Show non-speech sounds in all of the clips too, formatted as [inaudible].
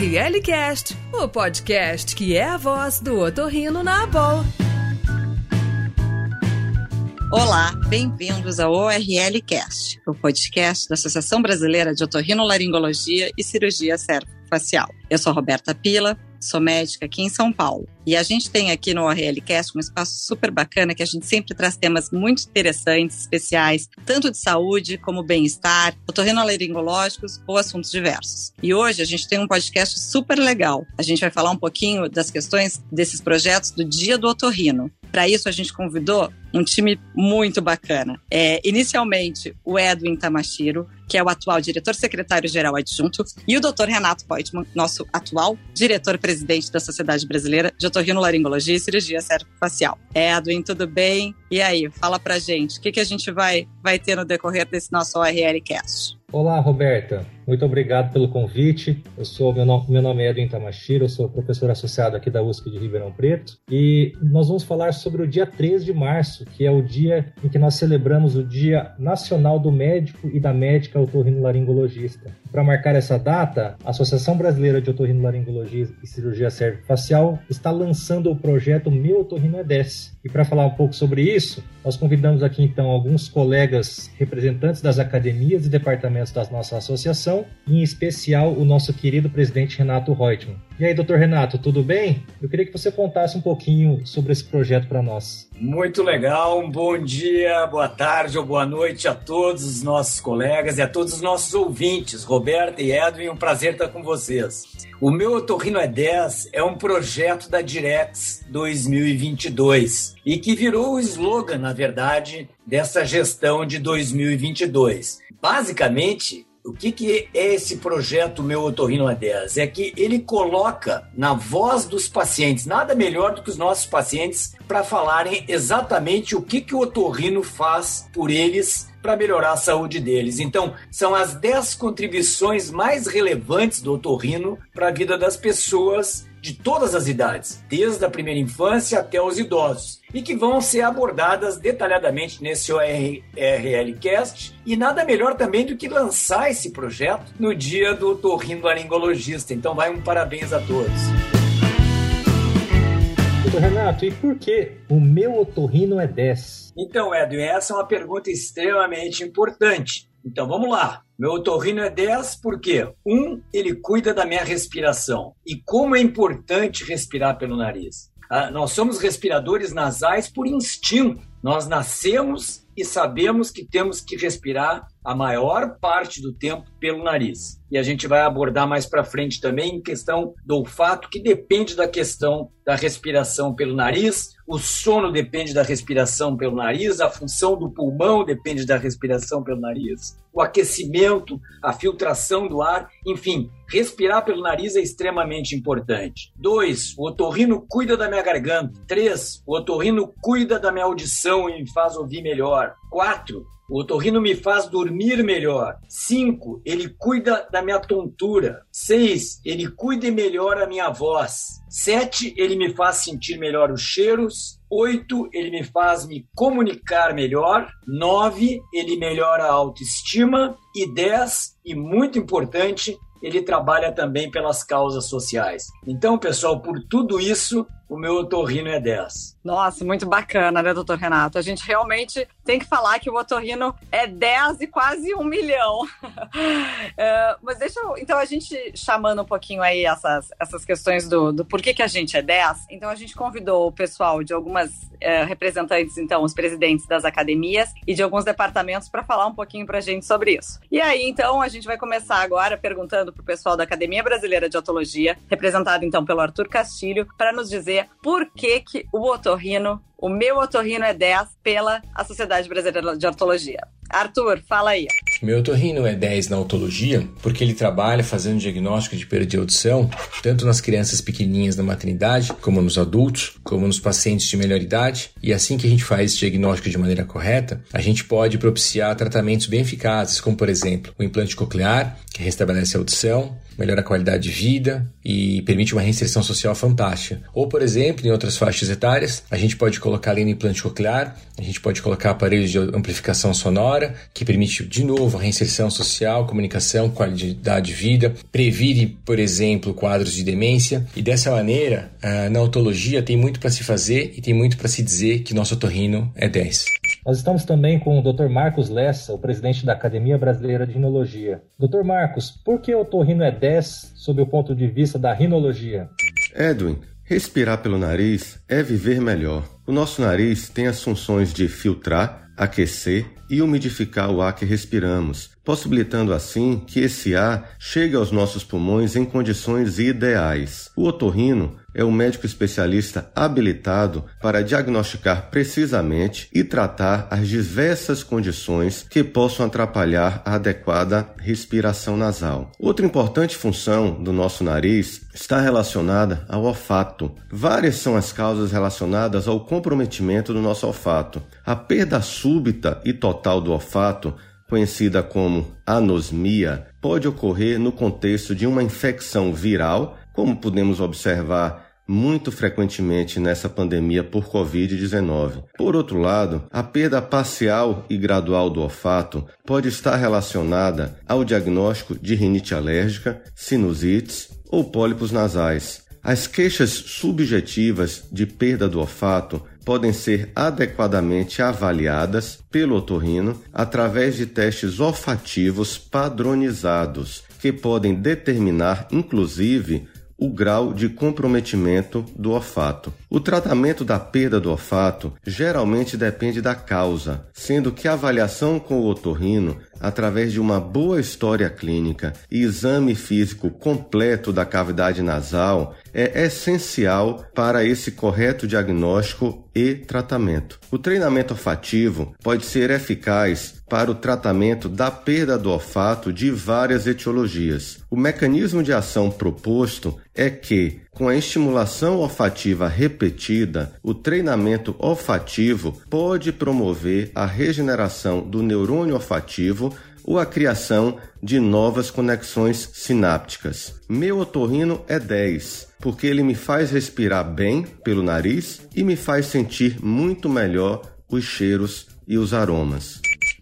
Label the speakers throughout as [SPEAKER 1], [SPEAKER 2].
[SPEAKER 1] ORLcast, o podcast que é a voz do otorrino na Abol.
[SPEAKER 2] Olá, bem-vindos ao ORLcast, o podcast da Associação Brasileira de Otorrinolaringologia e Cirurgia Facial. Eu sou Roberta Pila, sou médica aqui em São Paulo. E a gente tem aqui no ORLcast um espaço super bacana que a gente sempre traz temas muito interessantes, especiais, tanto de saúde como bem-estar, otorrinolaringológicos ou assuntos diversos. E hoje a gente tem um podcast super legal. A gente vai falar um pouquinho das questões desses projetos do Dia do Otorrino. Para isso, a gente convidou um time muito bacana. É, inicialmente, o Edwin Tamashiro, que é o atual diretor-secretário-geral adjunto, e o Dr. Renato Poitman, nosso atual diretor-presidente da Sociedade Brasileira de Otorrinolaringologia e Cirurgia Facial. Edwin, tudo bem? E aí, fala pra gente, o que, que a gente vai, vai ter no decorrer desse nosso ORL Cast?
[SPEAKER 3] Olá, Roberta. Muito obrigado pelo convite. Eu sou meu nome, meu nome é Edwin Tamashiro, eu sou professor associado aqui da USP de Ribeirão Preto e nós vamos falar sobre o dia 3 de março, que é o dia em que nós celebramos o Dia Nacional do Médico e da Médica Otorrinolaringologista. Para marcar essa data, a Associação Brasileira de Otorrinolaringologia e Cirurgia Facial está lançando o projeto Meu Otorrino é 10. E para falar um pouco sobre isso, nós convidamos aqui então alguns colegas representantes das academias e departamentos da nossa associação, em especial o nosso querido presidente Renato Reutemann. E aí, doutor Renato, tudo bem? Eu queria que você contasse um pouquinho sobre esse projeto para nós.
[SPEAKER 4] Muito legal, um bom dia, boa tarde ou boa noite a todos os nossos colegas e a todos os nossos ouvintes. Roberta e Edwin, um prazer estar com vocês. O meu Otorrino é 10 é um projeto da Direx 2022 e que virou o slogan, na verdade, dessa gestão de 2022. Basicamente, o que, que é esse projeto Meu Otorrino a 10? É que ele coloca na voz dos pacientes, nada melhor do que os nossos pacientes, para falarem exatamente o que, que o otorrino faz por eles para melhorar a saúde deles. Então, são as 10 contribuições mais relevantes do otorrino para a vida das pessoas de todas as idades, desde a primeira infância até os idosos, e que vão ser abordadas detalhadamente nesse ORLcast. E nada melhor também do que lançar esse projeto no dia do otorrinolaringologista. Então, vai um parabéns a todos.
[SPEAKER 3] Renato, e por que o meu otorrino é 10?
[SPEAKER 4] Então, Edwin, essa é uma pergunta extremamente importante. Então vamos lá. Meu otorrino é 10 porque, um, ele cuida da minha respiração. E como é importante respirar pelo nariz. Ah, nós somos respiradores nasais por instinto. Nós nascemos e sabemos que temos que respirar a maior parte do tempo pelo nariz. E a gente vai abordar mais para frente também em questão do olfato, que depende da questão da respiração pelo nariz, o sono depende da respiração pelo nariz, a função do pulmão depende da respiração pelo nariz, o aquecimento, a filtração do ar, enfim, respirar pelo nariz é extremamente importante. Dois, o otorrino cuida da minha garganta. Três, o otorrino cuida da minha audição e me faz ouvir melhor. Quatro, o otorrino me faz dormir melhor. 5. Ele cuida da minha tontura. 6. Ele cuida e melhora a minha voz. 7. Ele me faz sentir melhor os cheiros. 8. Ele me faz me comunicar melhor. 9. Ele melhora a autoestima. E 10. E muito importante, ele trabalha também pelas causas sociais. Então, pessoal, por tudo isso, o meu otorrino é 10.
[SPEAKER 2] Nossa, muito bacana, né, doutor Renato? A gente realmente tem que falar que o otorrino é 10 e quase um milhão. [laughs] é, mas deixa eu. Então, a gente chamando um pouquinho aí essas, essas questões do, do porquê que a gente é 10, então a gente convidou o pessoal de algumas é, representantes, então, os presidentes das academias e de alguns departamentos para falar um pouquinho para a gente sobre isso. E aí, então, a gente vai começar agora perguntando para o pessoal da Academia Brasileira de Otologia, representado então pelo Arthur Castilho, para nos dizer por que, que o otorrino, o meu otorrino é 10 pela a Sociedade Brasileira de Ortologia. Arthur, fala aí.
[SPEAKER 5] Meu otorrino é 10 na otologia porque ele trabalha fazendo diagnóstico de perda de audição, tanto nas crianças pequenininhas da maternidade, como nos adultos, como nos pacientes de melhor idade. E assim que a gente faz esse diagnóstico de maneira correta, a gente pode propiciar tratamentos bem eficazes, como por exemplo o implante coclear, que restabelece a audição, melhora a qualidade de vida e permite uma reinserção social fantástica. Ou, por exemplo, em outras faixas etárias, a gente pode colocar ali no implante coclear, a gente pode colocar aparelhos de amplificação sonora que permite de novo a reinserção social, comunicação, qualidade de vida, previne, por exemplo, quadros de demência e dessa maneira, ah, na otologia tem muito para se fazer e tem muito para se dizer que nosso otorrino é 10.
[SPEAKER 3] Nós estamos também com o Dr. Marcos Lessa, o presidente da Academia Brasileira de Rinologia. Dr. Marcos, por que o otorrino é 10 sob o ponto de vista da rinologia?
[SPEAKER 6] Edwin, respirar pelo nariz é viver melhor. O nosso nariz tem as funções de filtrar, aquecer e umidificar o ar que respiramos, possibilitando assim que esse ar chegue aos nossos pulmões em condições ideais. O otorrino é o médico especialista habilitado para diagnosticar precisamente e tratar as diversas condições que possam atrapalhar a adequada respiração nasal. Outra importante função do nosso nariz está relacionada ao olfato. Várias são as causas relacionadas ao comprometimento do nosso olfato. A perda súbita e total do olfato conhecida como anosmia, pode ocorrer no contexto de uma infecção viral como podemos observar muito frequentemente nessa pandemia por Covid-19. Por outro lado, a perda parcial e gradual do olfato pode estar relacionada ao diagnóstico de rinite alérgica, sinusites ou pólipos nasais. As queixas subjetivas de perda do olfato podem ser adequadamente avaliadas pelo otorrino através de testes olfativos padronizados, que podem determinar, inclusive, o grau de comprometimento do olfato. O tratamento da perda do olfato geralmente depende da causa, sendo que a avaliação com o otorrino, através de uma boa história clínica e exame físico completo da cavidade nasal, é essencial para esse correto diagnóstico e tratamento. O treinamento olfativo pode ser eficaz para o tratamento da perda do olfato de várias etiologias. O mecanismo de ação proposto é que, com a estimulação olfativa repetida, o treinamento olfativo pode promover a regeneração do neurônio olfativo ou a criação de novas conexões sinápticas. Meu otorrino é 10, porque ele me faz respirar bem pelo nariz e me faz sentir muito melhor os cheiros e os aromas.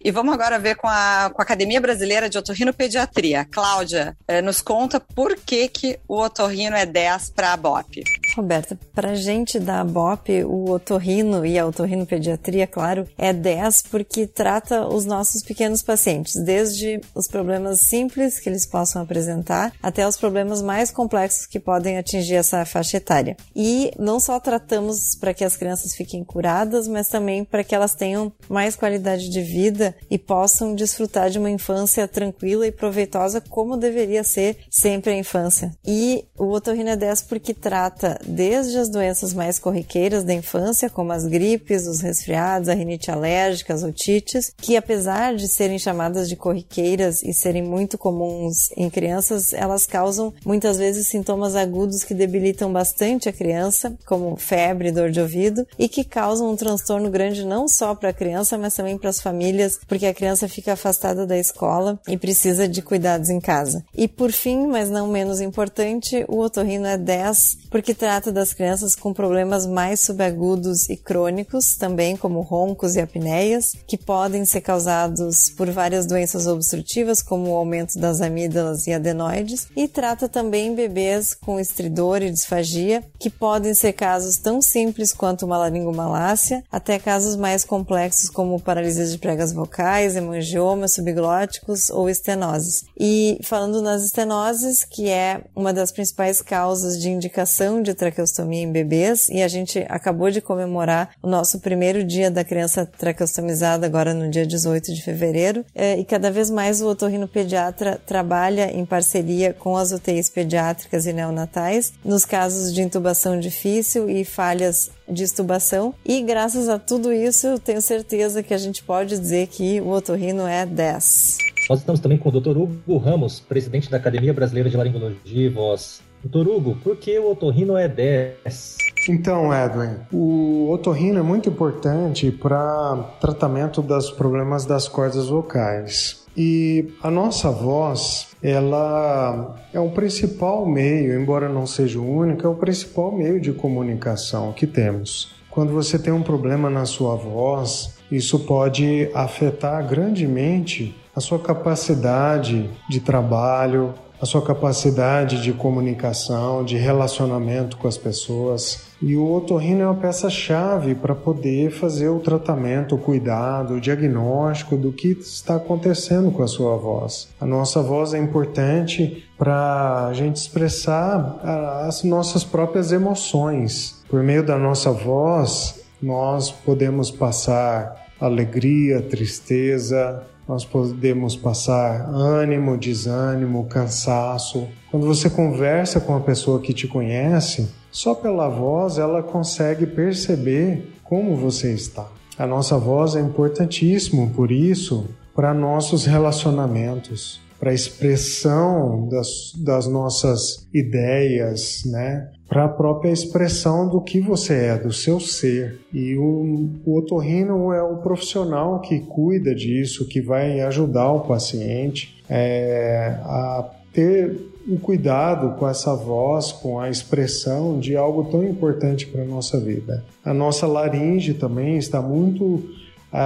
[SPEAKER 2] E vamos agora ver com a, com a Academia Brasileira de Otorrinopediatria. Cláudia, eh, nos conta por que, que o otorrino é 10 para a BOP.
[SPEAKER 7] Roberta, para gente da BOP, o otorrino e a otorrinopediatria, claro, é 10 porque trata os nossos pequenos pacientes, desde os problemas simples que eles possam apresentar até os problemas mais complexos que podem atingir essa faixa etária. E não só tratamos para que as crianças fiquem curadas, mas também para que elas tenham mais qualidade de vida e possam desfrutar de uma infância tranquila e proveitosa como deveria ser sempre a infância. E o otorrino é 10 porque trata desde as doenças mais corriqueiras da infância, como as gripes, os resfriados, a rinite alérgica, as otites, que apesar de serem chamadas de corriqueiras e serem muito comuns em crianças, elas causam muitas vezes sintomas agudos que debilitam bastante a criança, como febre, dor de ouvido, e que causam um transtorno grande não só para a criança, mas também para as famílias, porque a criança fica afastada da escola e precisa de cuidados em casa. E por fim, mas não menos importante, o otorrino é 10 porque trata das crianças com problemas mais subagudos e crônicos, também como roncos e apneias, que podem ser causados por várias doenças obstrutivas, como o aumento das amígdalas e adenoides, e trata também bebês com estridor e disfagia, que podem ser casos tão simples quanto uma laringomalácia, até casos mais complexos como paralisia de pregas vocais, hemangiomas subglóticos ou estenoses. E falando nas estenoses, que é uma das principais causas de indicação de traqueostomia em bebês e a gente acabou de comemorar o nosso primeiro dia da criança traqueostomizada agora no dia 18 de fevereiro é, e cada vez mais o otorrino pediatra trabalha em parceria com as UTIs pediátricas e neonatais nos casos de intubação difícil e falhas de estubação e graças a tudo isso eu tenho certeza que a gente pode dizer que o otorrino é 10.
[SPEAKER 3] Nós estamos também com o Dr. Hugo Ramos, presidente da Academia Brasileira de Laringologia e Voz. Doutor Hugo, por que o otorrino é 10?
[SPEAKER 8] Então, Edwin, o otorrino é muito importante para tratamento dos problemas das cordas vocais. E a nossa voz, ela é o principal meio, embora não seja o único, é o principal meio de comunicação que temos. Quando você tem um problema na sua voz, isso pode afetar grandemente a sua capacidade de trabalho, a sua capacidade de comunicação, de relacionamento com as pessoas. E o otorrino é uma peça-chave para poder fazer o tratamento, o cuidado, o diagnóstico do que está acontecendo com a sua voz. A nossa voz é importante para a gente expressar as nossas próprias emoções. Por meio da nossa voz, nós podemos passar alegria, tristeza, nós podemos passar ânimo, desânimo, cansaço. Quando você conversa com a pessoa que te conhece, só pela voz ela consegue perceber como você está. A nossa voz é importantíssimo, por isso, para nossos relacionamentos, para a expressão das, das nossas ideias, né? para a própria expressão do que você é, do seu ser. E o, o otorrino é o profissional que cuida disso, que vai ajudar o paciente é, a ter o um cuidado com essa voz, com a expressão de algo tão importante para a nossa vida. A nossa laringe também está muito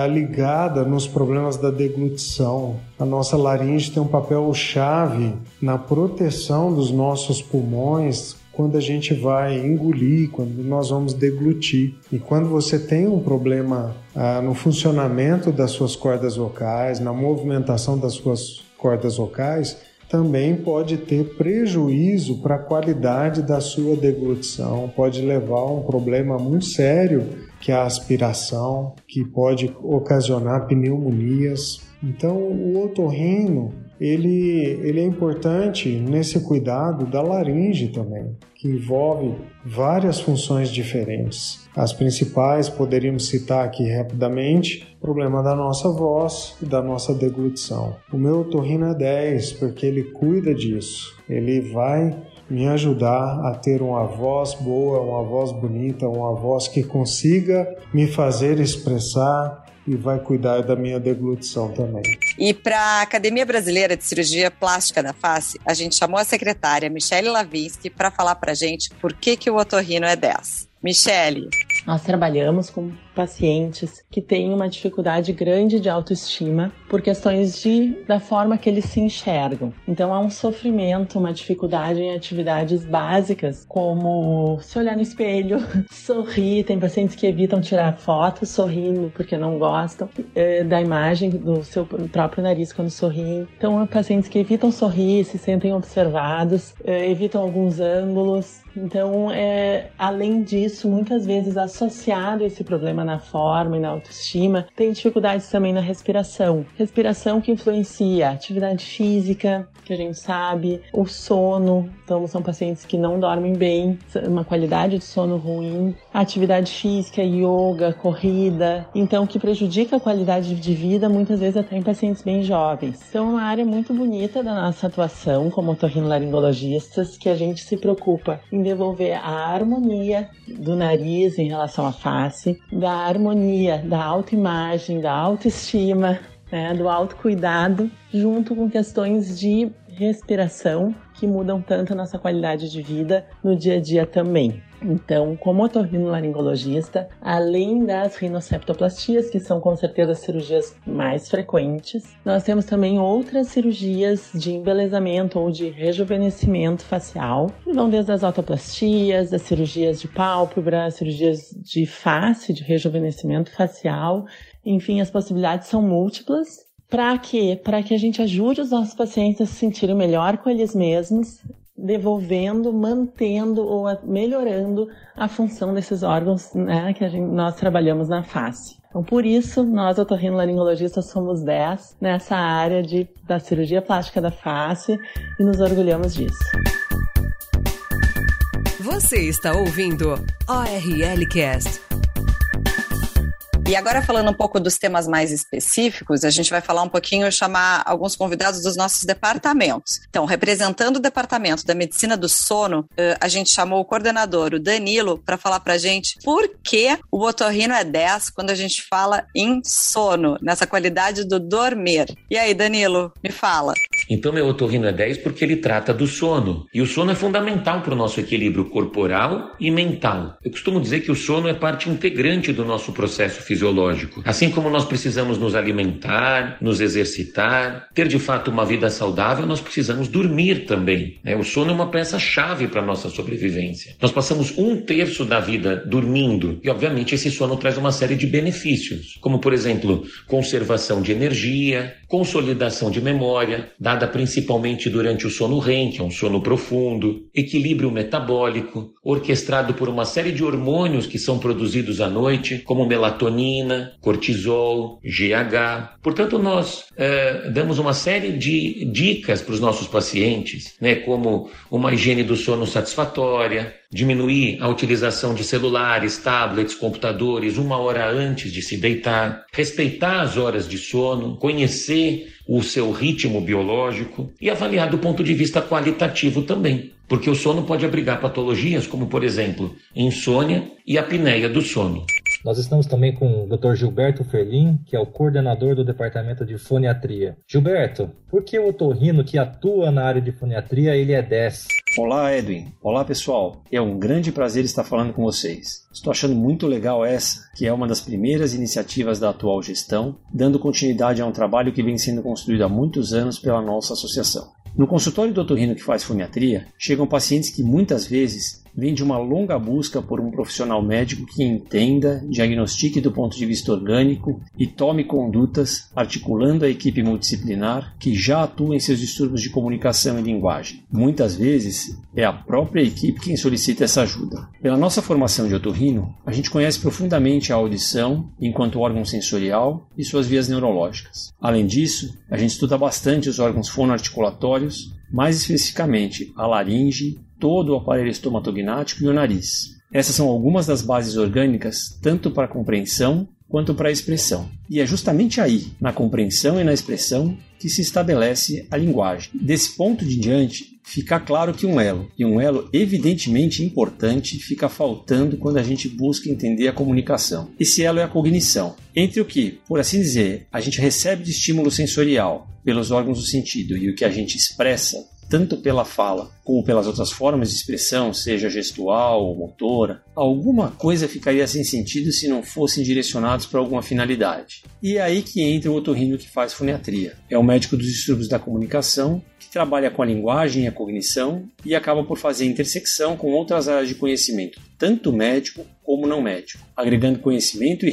[SPEAKER 8] ligada nos problemas da deglutição. A nossa laringe tem um papel chave na proteção dos nossos pulmões quando a gente vai engolir, quando nós vamos deglutir. E quando você tem um problema ah, no funcionamento das suas cordas vocais, na movimentação das suas cordas vocais, também pode ter prejuízo para a qualidade da sua deglutição, pode levar a um problema muito sério que é a aspiração, que pode ocasionar pneumonias. Então, o otorrino ele, ele é importante nesse cuidado da laringe também, que envolve várias funções diferentes. As principais poderíamos citar aqui rapidamente: problema da nossa voz e da nossa deglutição. O meu otorrino é 10 porque ele cuida disso. Ele vai me ajudar a ter uma voz boa, uma voz bonita, uma voz que consiga me fazer expressar e vai cuidar da minha deglutição também.
[SPEAKER 2] E para a Academia Brasileira de Cirurgia Plástica da Face, a gente chamou a secretária Michele Lavinsky para falar para gente por que, que o otorrino é 10. Michele.
[SPEAKER 9] Nós trabalhamos com pacientes que têm uma dificuldade grande de autoestima por questões de, da forma que eles se enxergam. Então há um sofrimento, uma dificuldade em atividades básicas, como se olhar no espelho, [laughs] sorrir. Tem pacientes que evitam tirar fotos sorrindo porque não gostam eh, da imagem do seu próprio nariz quando sorriem. Então há pacientes que evitam sorrir, se sentem observados, eh, evitam alguns ângulos, então, é, além disso, muitas vezes associado a esse problema na forma e na autoestima, tem dificuldades também na respiração. Respiração que influencia a atividade física, que a gente sabe, o sono. Então, são pacientes que não dormem bem, uma qualidade de sono ruim, atividade física, yoga, corrida, então que prejudica a qualidade de vida, muitas vezes até em pacientes bem jovens. Então, é uma área muito bonita da nossa atuação como otorrinolaringologistas, que a gente se preocupa em devolver a harmonia do nariz em relação à face, da harmonia, da autoimagem, da autoestima, né, do autocuidado, junto com questões de respiração que mudam tanto a nossa qualidade de vida no dia a dia também. Então, como otorrinolaringologista, além das rinoceptoplastias, que são com certeza as cirurgias mais frequentes, nós temos também outras cirurgias de embelezamento ou de rejuvenescimento facial, que vão desde as autoplastias, as cirurgias de pálpebra, cirurgias de face, de rejuvenescimento facial, enfim, as possibilidades são múltiplas. Para quê? Para que a gente ajude os nossos pacientes a se sentirem melhor com eles mesmos, devolvendo, mantendo ou melhorando a função desses órgãos né, que gente, nós trabalhamos na face. Então, por isso, nós, otorrinolaringologistas, somos 10 nessa área de, da cirurgia plástica da face e nos orgulhamos disso.
[SPEAKER 1] Você está ouvindo ORL Cast
[SPEAKER 2] e agora falando um pouco dos temas mais específicos, a gente vai falar um pouquinho, chamar alguns convidados dos nossos departamentos. Então, representando o departamento da medicina do sono, eh, a gente chamou o coordenador, o Danilo, para falar para gente por que o otorrino é 10 quando a gente fala em sono, nessa qualidade do dormir. E aí, Danilo, me fala.
[SPEAKER 10] Então, meu otorrino é 10 porque ele trata do sono. E o sono é fundamental para o nosso equilíbrio corporal e mental. Eu costumo dizer que o sono é parte integrante do nosso processo fisiológico. Assim como nós precisamos nos alimentar, nos exercitar, ter de fato uma vida saudável, nós precisamos dormir também. Né? O sono é uma peça-chave para a nossa sobrevivência. Nós passamos um terço da vida dormindo e, obviamente, esse sono traz uma série de benefícios, como, por exemplo, conservação de energia, consolidação de memória, principalmente durante o sono REM, que é um sono profundo, equilíbrio metabólico, orquestrado por uma série de hormônios que são produzidos à noite, como melatonina, cortisol, GH. Portanto, nós é, damos uma série de dicas para os nossos pacientes, né, como uma higiene do sono satisfatória, diminuir a utilização de celulares, tablets, computadores uma hora antes de se deitar, respeitar as horas de sono, conhecer o seu ritmo biológico e avaliar do ponto de vista qualitativo também. Porque o sono pode abrigar patologias como, por exemplo, insônia e apneia do sono.
[SPEAKER 3] Nós estamos também com o Dr. Gilberto Ferlin, que é o coordenador do Departamento de Foniatria. Gilberto, por que o otorrino que atua na área de foniatria ele é 10?
[SPEAKER 11] Olá, Edwin. Olá, pessoal. É um grande prazer estar falando com vocês. Estou achando muito legal essa, que é uma das primeiras iniciativas da atual gestão, dando continuidade a um trabalho que vem sendo construído há muitos anos pela nossa associação. No consultório do otorrino que faz foniatria, chegam pacientes que muitas vezes vem de uma longa busca por um profissional médico que entenda, diagnostique do ponto de vista orgânico e tome condutas, articulando a equipe multidisciplinar que já atua em seus distúrbios de comunicação e linguagem. Muitas vezes é a própria equipe quem solicita essa ajuda. Pela nossa formação de otorrino, a gente conhece profundamente a audição enquanto órgão sensorial e suas vias neurológicas. Além disso, a gente estuda bastante os órgãos fonoarticulatórios, mais especificamente a laringe, todo o aparelho estomatognático e o nariz. Essas são algumas das bases orgânicas, tanto para a compreensão quanto para a expressão. E é justamente aí, na compreensão e na expressão, que se estabelece a linguagem. Desse ponto de diante, fica claro que um elo, e um elo evidentemente importante, fica faltando quando a gente busca entender a comunicação. Esse elo é a cognição. Entre o que, por assim dizer, a gente recebe de estímulo sensorial pelos órgãos do sentido e o que a gente expressa tanto pela fala como pelas outras formas de expressão, seja gestual ou motora, alguma coisa ficaria sem sentido se não fossem direcionados para alguma finalidade. E é aí que entra o otorrino que faz foniatria. É o médico dos distúrbios da comunicação que trabalha com a linguagem e a cognição e acaba por fazer intersecção com outras áreas de conhecimento, tanto médico como não médico, agregando conhecimento e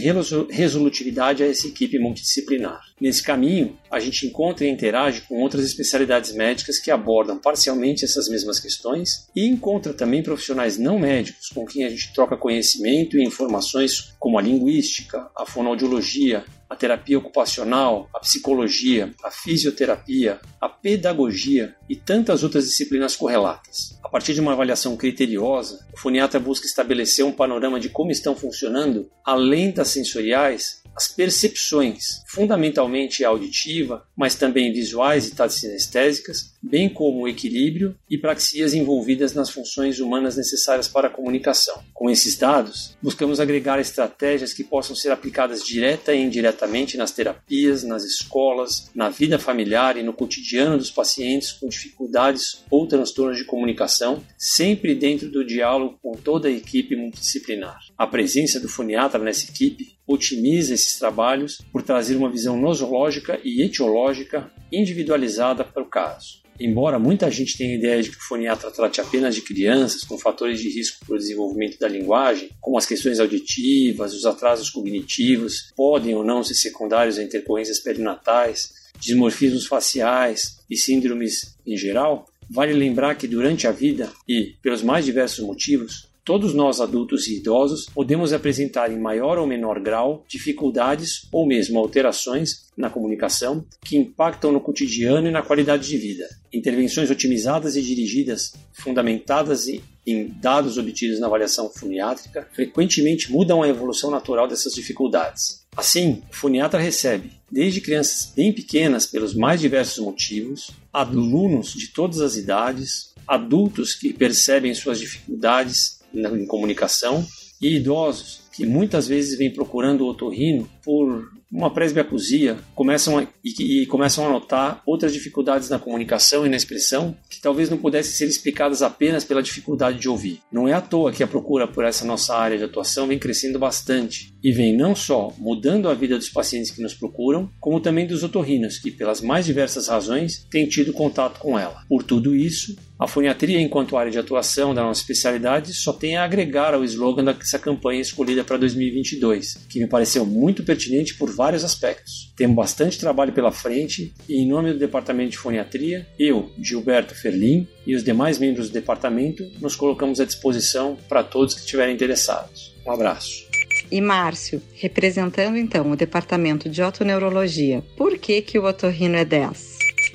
[SPEAKER 11] resolutividade a essa equipe multidisciplinar. Nesse caminho, a gente encontra e interage com outras especialidades médicas que abordam parcialmente essas mesmas questões e encontra também profissionais não médicos com quem a gente troca conhecimento e informações como a linguística, a fonoaudiologia, a terapia ocupacional, a psicologia, a fisioterapia, a pedagogia e tantas outras disciplinas correlatas. A partir de uma avaliação criteriosa, o foniatra busca estabelecer um panorama de como estão funcionando, além das sensoriais, as percepções, fundamentalmente auditiva, mas também visuais e táteis sinestésicas, bem como o equilíbrio e praxias envolvidas nas funções humanas necessárias para a comunicação. Com esses dados, buscamos agregar estratégias que possam ser aplicadas direta e indiretamente nas terapias, nas escolas, na vida familiar e no cotidiano dos pacientes com dificuldades ou transtornos de comunicação, sempre dentro do diálogo com toda a equipe multidisciplinar. A presença do foniatra nessa equipe otimiza esses trabalhos por trazer uma visão nosológica e etiológica individualizada para o caso. Embora muita gente tenha a ideia de que o foniatra trate apenas de crianças com fatores de risco para o desenvolvimento da linguagem, como as questões auditivas, os atrasos cognitivos, podem ou não ser secundários a intercorrências perinatais, dismorfismos faciais e síndromes em geral, vale lembrar que durante a vida e pelos mais diversos motivos, Todos nós, adultos e idosos, podemos apresentar em maior ou menor grau dificuldades ou mesmo alterações na comunicação que impactam no cotidiano e na qualidade de vida. Intervenções otimizadas e dirigidas, fundamentadas em dados obtidos na avaliação foniátrica, frequentemente mudam a evolução natural dessas dificuldades. Assim, o foniatra recebe, desde crianças bem pequenas pelos mais diversos motivos, alunos de todas as idades, adultos que percebem suas dificuldades em comunicação e idosos que muitas vezes vêm procurando o otorrino por uma presbiacusia, começam a, e, e, começam a notar outras dificuldades na comunicação e na expressão que talvez não pudessem ser explicadas apenas pela dificuldade de ouvir. Não é à toa que a procura por essa nossa área de atuação vem crescendo bastante e vem não só mudando a vida dos pacientes que nos procuram, como também dos otorrinos que, pelas mais diversas razões, têm tido contato com ela. Por tudo isso, a foniatria, enquanto área de atuação da nossa especialidade, só tem a agregar ao slogan dessa campanha escolhida para 2022, que me pareceu muito pertinente por vários aspectos. Temos bastante trabalho pela frente e, em nome do Departamento de Foniatria, eu, Gilberto Ferlin e os demais membros do departamento nos colocamos à disposição para todos que estiverem interessados. Um abraço.
[SPEAKER 2] E Márcio, representando então o departamento de otoneurologia, por que, que o otorrino é 10?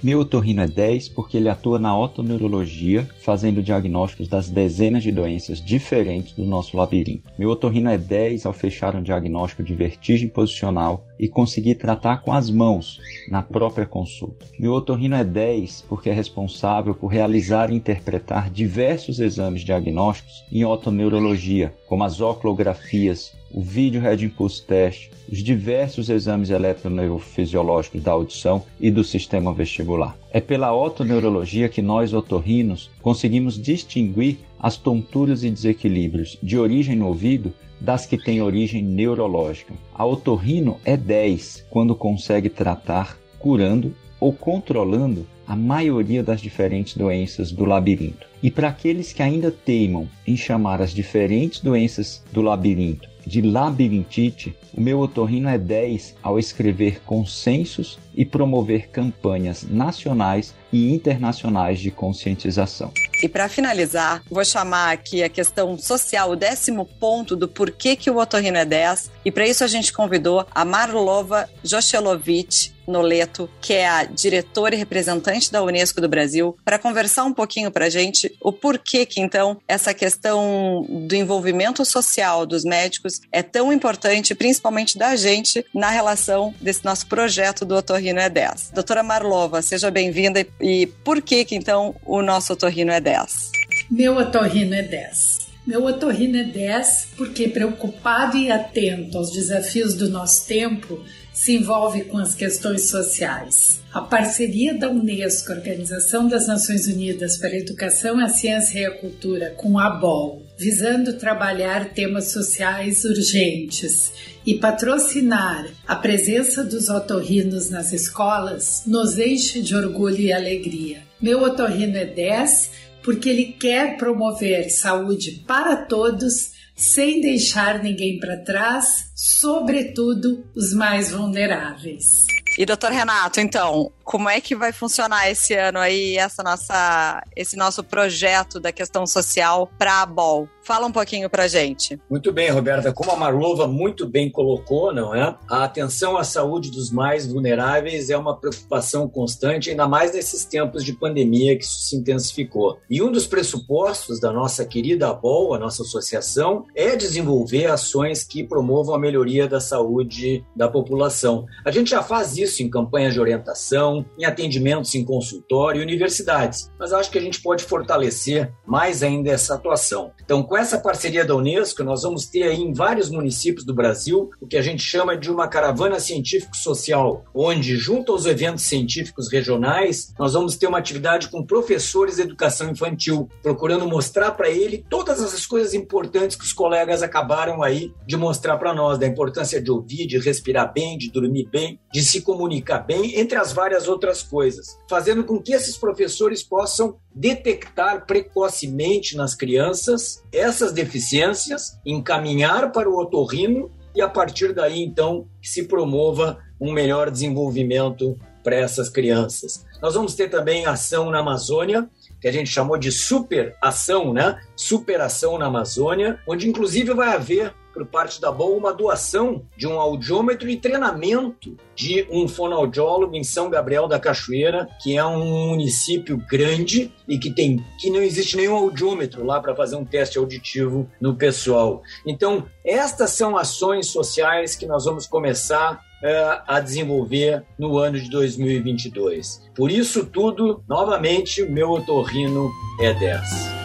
[SPEAKER 12] Meu otorrino é 10 porque ele atua na otoneurologia, fazendo diagnósticos das dezenas de doenças diferentes do nosso labirinto. Meu otorrino é 10 ao fechar um diagnóstico de vertigem posicional e conseguir tratar com as mãos na própria consulta. Meu otorrino é 10 porque é responsável por realizar e interpretar diversos exames diagnósticos em otoneurologia, como as oculografias, o vídeo Red Impulse Test, os diversos exames eletroneurofisiológicos da audição e do sistema vestibular. É pela otoneurologia que nós, otorrinos, conseguimos distinguir as tonturas e desequilíbrios de origem no ouvido das que têm origem neurológica. A otorrino é 10 quando consegue tratar curando ou controlando a maioria das diferentes doenças do labirinto. E para aqueles que ainda teimam em chamar as diferentes doenças do labirinto de labirintite, o meu otorrino é 10 ao escrever consensos e promover campanhas nacionais e internacionais de conscientização.
[SPEAKER 2] E para finalizar, vou chamar aqui a questão social, o décimo ponto do porquê que o otorrino é 10. E para isso a gente convidou a Marlova Joselovich Noleto, que é a diretora e representante da Unesco do Brasil, para conversar um pouquinho para a gente o porquê que então essa questão do envolvimento social dos médicos é tão importante, principalmente da gente, na relação desse nosso projeto do Otorrino é 10. Doutora Marlova, seja bem-vinda e por que que então o nosso Otorrino é 10?
[SPEAKER 13] Meu Otorrino é 10. Meu otorrino é 10 porque, preocupado e atento aos desafios do nosso tempo, se envolve com as questões sociais. A parceria da Unesco, Organização das Nações Unidas para a Educação, a Ciência e a Cultura, com a ABOL, visando trabalhar temas sociais urgentes e patrocinar a presença dos otorrinos nas escolas, nos enche de orgulho e alegria. Meu otorrino é 10 porque ele quer promover saúde para todos, sem deixar ninguém para trás, sobretudo os mais vulneráveis.
[SPEAKER 2] E doutor Renato, então, como é que vai funcionar esse ano aí essa nossa, esse nosso projeto da questão social para a BOL? Fala um pouquinho para gente.
[SPEAKER 4] Muito bem, Roberta. Como a Marlova muito bem colocou, não é? A atenção à saúde dos mais vulneráveis é uma preocupação constante, ainda mais nesses tempos de pandemia que isso se intensificou. E um dos pressupostos da nossa querida BOL, a nossa associação, é desenvolver ações que promovam a melhoria da saúde da população. A gente já faz isso em campanhas de orientação, em atendimentos em consultório e universidades, mas acho que a gente pode fortalecer mais ainda essa atuação. Então, com essa parceria da Unesco, nós vamos ter aí em vários municípios do Brasil o que a gente chama de uma caravana científico-social, onde, junto aos eventos científicos regionais, nós vamos ter uma atividade com professores de educação infantil, procurando mostrar para ele todas essas coisas importantes que os colegas acabaram aí de mostrar para nós, da importância de ouvir, de respirar bem, de dormir bem, de se comunicar bem, entre as várias outras coisas, fazendo com que esses professores possam detectar precocemente nas crianças essas deficiências, encaminhar para o otorrino e a partir daí então que se promova um melhor desenvolvimento para essas crianças. Nós vamos ter também ação na Amazônia, que a gente chamou de super ação, né? Superação na Amazônia, onde inclusive vai haver por parte da BOL uma doação de um audiômetro e treinamento de um fonoaudiólogo em São Gabriel da Cachoeira, que é um município grande e que tem que não existe nenhum audiômetro lá para fazer um teste auditivo no pessoal. Então, estas são ações sociais que nós vamos começar uh, a desenvolver no ano de 2022. Por isso tudo, novamente, meu otorrino é 10.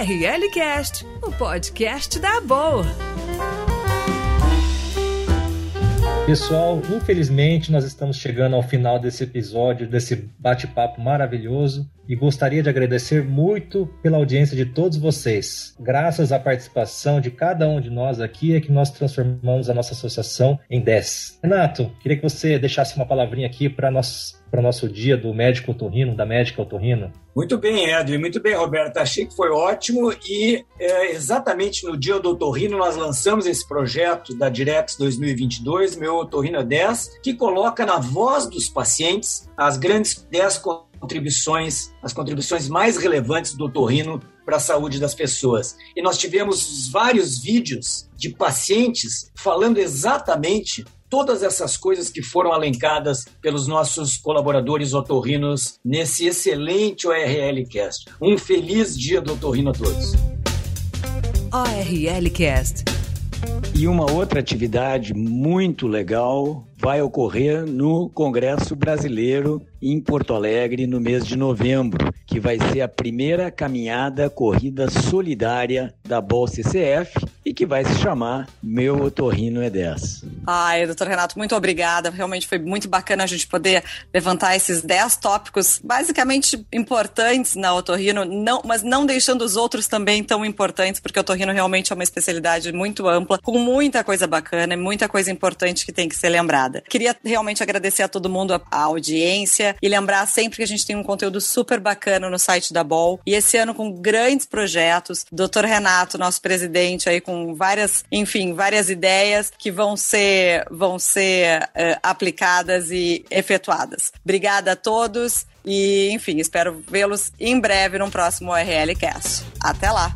[SPEAKER 1] RLCast, o podcast da Boa.
[SPEAKER 3] Pessoal, infelizmente nós estamos chegando ao final desse episódio, desse bate-papo maravilhoso e gostaria de agradecer muito pela audiência de todos vocês. Graças à participação de cada um de nós aqui é que nós transformamos a nossa associação em 10. Renato, queria que você deixasse uma palavrinha aqui para nós para o nosso dia do médico otorrino, da médica otorrino?
[SPEAKER 4] Muito bem, Edwin, muito bem, Roberto. Achei que foi ótimo e é, exatamente no dia do otorrino nós lançamos esse projeto da Direx 2022, Meu Otorrino 10, que coloca na voz dos pacientes as grandes 10 contribuições, as contribuições mais relevantes do otorrino para a saúde das pessoas. E nós tivemos vários vídeos de pacientes falando exatamente todas essas coisas que foram alencadas pelos nossos colaboradores otorrinos nesse excelente ORL Cast. Um feliz dia do otorrino a todos.
[SPEAKER 1] ORL Cast.
[SPEAKER 11] E uma outra atividade muito legal vai ocorrer no Congresso Brasileiro em Porto Alegre no mês de novembro, que vai ser a primeira caminhada corrida solidária da Bolsa CF e que vai se chamar Meu Otorrino é 10.
[SPEAKER 2] Ai, doutor Renato, muito obrigada. Realmente foi muito bacana a gente poder levantar esses 10 tópicos basicamente importantes na otorrino, não, mas não deixando os outros também tão importantes, porque o otorrino realmente é uma especialidade muito ampla, com muita coisa bacana e muita coisa importante que tem que ser lembrada. Queria realmente agradecer a todo mundo, a audiência, e lembrar sempre que a gente tem um conteúdo super bacana no site da Bol. E esse ano com grandes projetos. Doutor Renato, nosso presidente, aí com várias, enfim, várias ideias que vão ser, vão ser uh, aplicadas e efetuadas. Obrigada a todos e, enfim, espero vê-los em breve no próximo ORL Cast. Até lá!